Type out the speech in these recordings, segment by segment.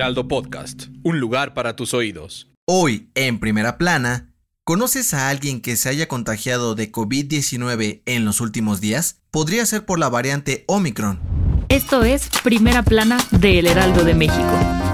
Heraldo Podcast, un lugar para tus oídos. Hoy, en primera plana, ¿conoces a alguien que se haya contagiado de COVID-19 en los últimos días? Podría ser por la variante Omicron. Esto es Primera Plana de El Heraldo de México.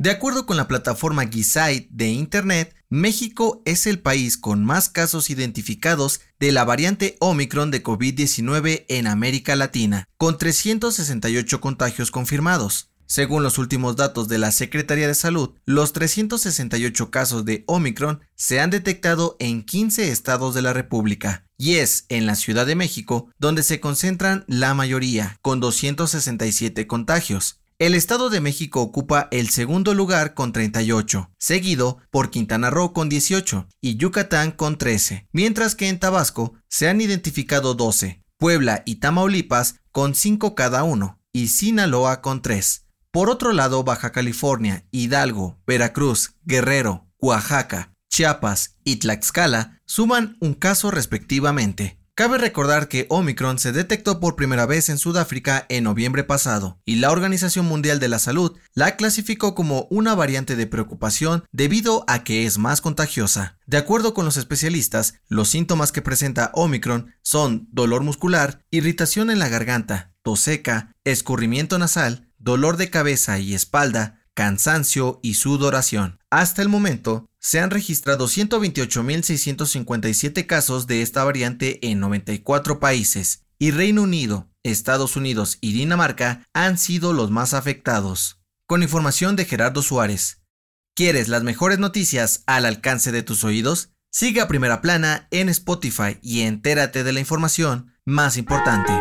De acuerdo con la plataforma Gizite de Internet, México es el país con más casos identificados de la variante Omicron de COVID-19 en América Latina, con 368 contagios confirmados. Según los últimos datos de la Secretaría de Salud, los 368 casos de Omicron se han detectado en 15 estados de la República, y es en la Ciudad de México donde se concentran la mayoría, con 267 contagios. El Estado de México ocupa el segundo lugar con 38, seguido por Quintana Roo con 18 y Yucatán con 13, mientras que en Tabasco se han identificado 12, Puebla y Tamaulipas con 5 cada uno y Sinaloa con 3. Por otro lado, Baja California, Hidalgo, Veracruz, Guerrero, Oaxaca, Chiapas y Tlaxcala suman un caso respectivamente. Cabe recordar que Omicron se detectó por primera vez en Sudáfrica en noviembre pasado y la Organización Mundial de la Salud la clasificó como una variante de preocupación debido a que es más contagiosa. De acuerdo con los especialistas, los síntomas que presenta Omicron son dolor muscular, irritación en la garganta, tos seca, escurrimiento nasal, dolor de cabeza y espalda, cansancio y sudoración. Hasta el momento, se han registrado 128.657 casos de esta variante en 94 países y Reino Unido, Estados Unidos y Dinamarca han sido los más afectados. Con información de Gerardo Suárez. ¿Quieres las mejores noticias al alcance de tus oídos? Sigue a Primera Plana en Spotify y entérate de la información más importante.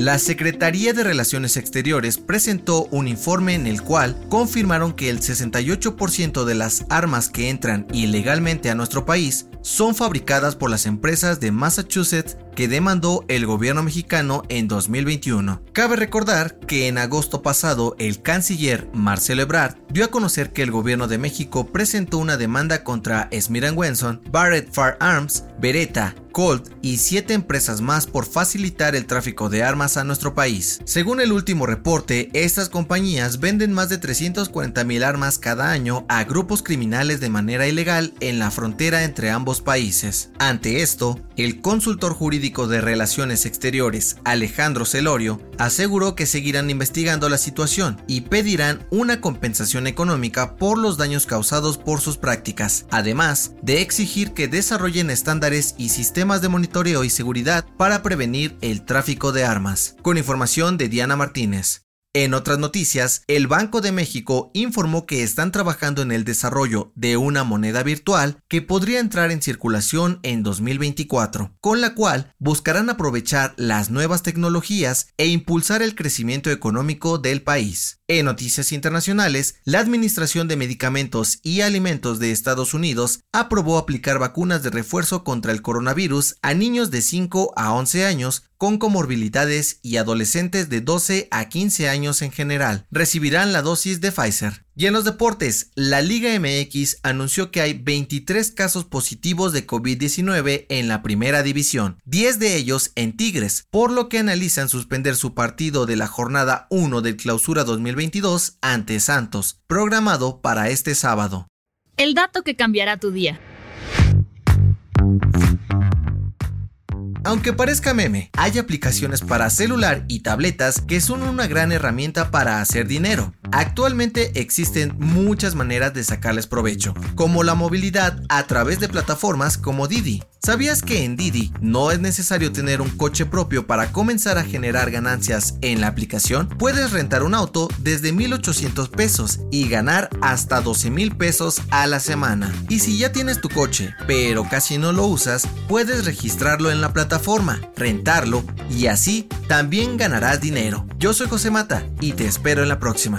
La Secretaría de Relaciones Exteriores presentó un informe en el cual confirmaron que el 68% de las armas que entran ilegalmente a nuestro país son fabricadas por las empresas de Massachusetts que demandó el gobierno mexicano en 2021. Cabe recordar que en agosto pasado el canciller Marcelo Ebrard dio a conocer que el gobierno de México presentó una demanda contra Smith Wesson, Barrett Firearms, Beretta, Colt y siete empresas más por facilitar el tráfico de armas a nuestro país. Según el último reporte, estas compañías venden más de 340 mil armas cada año a grupos criminales de manera ilegal en la frontera entre ambos países. Ante esto, el consultor jurídico de Relaciones Exteriores, Alejandro Celorio, aseguró que seguirán investigando la situación y pedirán una compensación económica por los daños causados por sus prácticas, además de exigir que desarrollen estándares y sistemas de monitoreo y seguridad para prevenir el tráfico de armas. Con información de Diana Martínez. En otras noticias, el Banco de México informó que están trabajando en el desarrollo de una moneda virtual que podría entrar en circulación en 2024, con la cual buscarán aprovechar las nuevas tecnologías e impulsar el crecimiento económico del país. En noticias internacionales, la Administración de Medicamentos y Alimentos de Estados Unidos aprobó aplicar vacunas de refuerzo contra el coronavirus a niños de 5 a 11 años con comorbilidades y adolescentes de 12 a 15 años en general. Recibirán la dosis de Pfizer. Y en los deportes, la Liga MX anunció que hay 23 casos positivos de COVID-19 en la primera división, 10 de ellos en Tigres, por lo que analizan suspender su partido de la jornada 1 del Clausura 2022 ante Santos, programado para este sábado. El dato que cambiará tu día. Aunque parezca meme, hay aplicaciones para celular y tabletas que son una gran herramienta para hacer dinero. Actualmente existen muchas maneras de sacarles provecho, como la movilidad a través de plataformas como Didi. ¿Sabías que en Didi no es necesario tener un coche propio para comenzar a generar ganancias en la aplicación? Puedes rentar un auto desde 1.800 pesos y ganar hasta 12 mil pesos a la semana. Y si ya tienes tu coche, pero casi no lo usas, puedes registrarlo en la plataforma, rentarlo y así también ganarás dinero. Yo soy José Mata y te espero en la próxima.